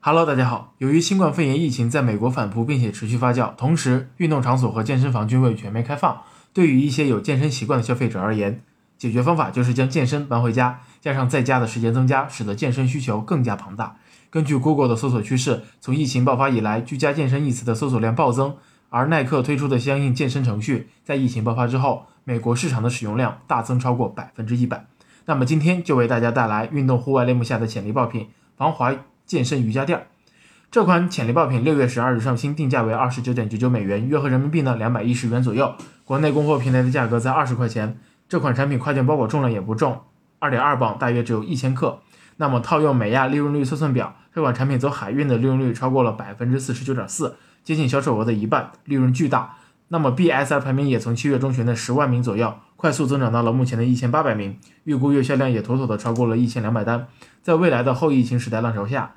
Hello，大家好。由于新冠肺炎疫情在美国反扑并且持续发酵，同时运动场所和健身房均未全面开放，对于一些有健身习惯的消费者而言，解决方法就是将健身搬回家，加上在家的时间增加，使得健身需求更加庞大。根据 Google 的搜索趋势，从疫情爆发以来，居家健身一词的搜索量暴增，而耐克推出的相应健身程序，在疫情爆发之后，美国市场的使用量大增超过百分之一百。那么今天就为大家带来运动户外类目下的潜力爆品——防滑。健身瑜伽垫，这款潜力爆品六月十二日上新，定价为二十九点九九美元，约合人民币呢两百一十元左右。国内供货平台的价格在二十块钱。这款产品快件包裹重量也不重，二点二磅，大约只有一千克。那么套用美亚利润率测算表，这款产品走海运的利润率超过了百分之四十九点四，接近销售额的一半，利润巨大。那么 BSR 排名也从七月中旬的十万名左右，快速增长到了目前的一千八百名，预估月销量也妥妥的超过了一千两百单。在未来的后疫情时代浪潮下，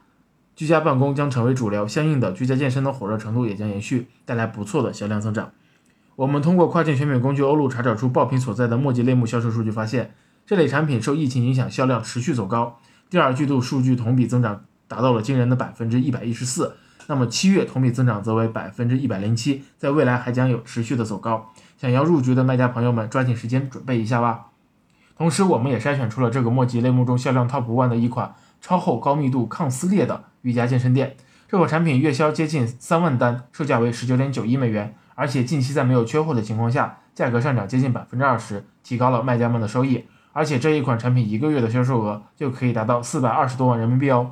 居家办公将成为主流，相应的居家健身的火热程度也将延续，带来不错的销量增长。我们通过跨境选品工具欧路查找出爆品所在的墨迹类目销售数据，发现这类产品受疫情影响，销量持续走高。第二季度数据同比增长达到了惊人的百分之一百一十四，那么七月同比增长则为百分之一百零七，在未来还将有持续的走高。想要入局的卖家朋友们，抓紧时间准备一下吧。同时，我们也筛选出了这个墨迹类目中销量 TOP ONE 的一款。超厚高密度抗撕裂的瑜伽健身店，这款产品月销接近三万单，售价为十九点九一美元，而且近期在没有缺货的情况下，价格上涨接近百分之二十，提高了卖家们的收益。而且这一款产品一个月的销售额就可以达到四百二十多万人民币哦。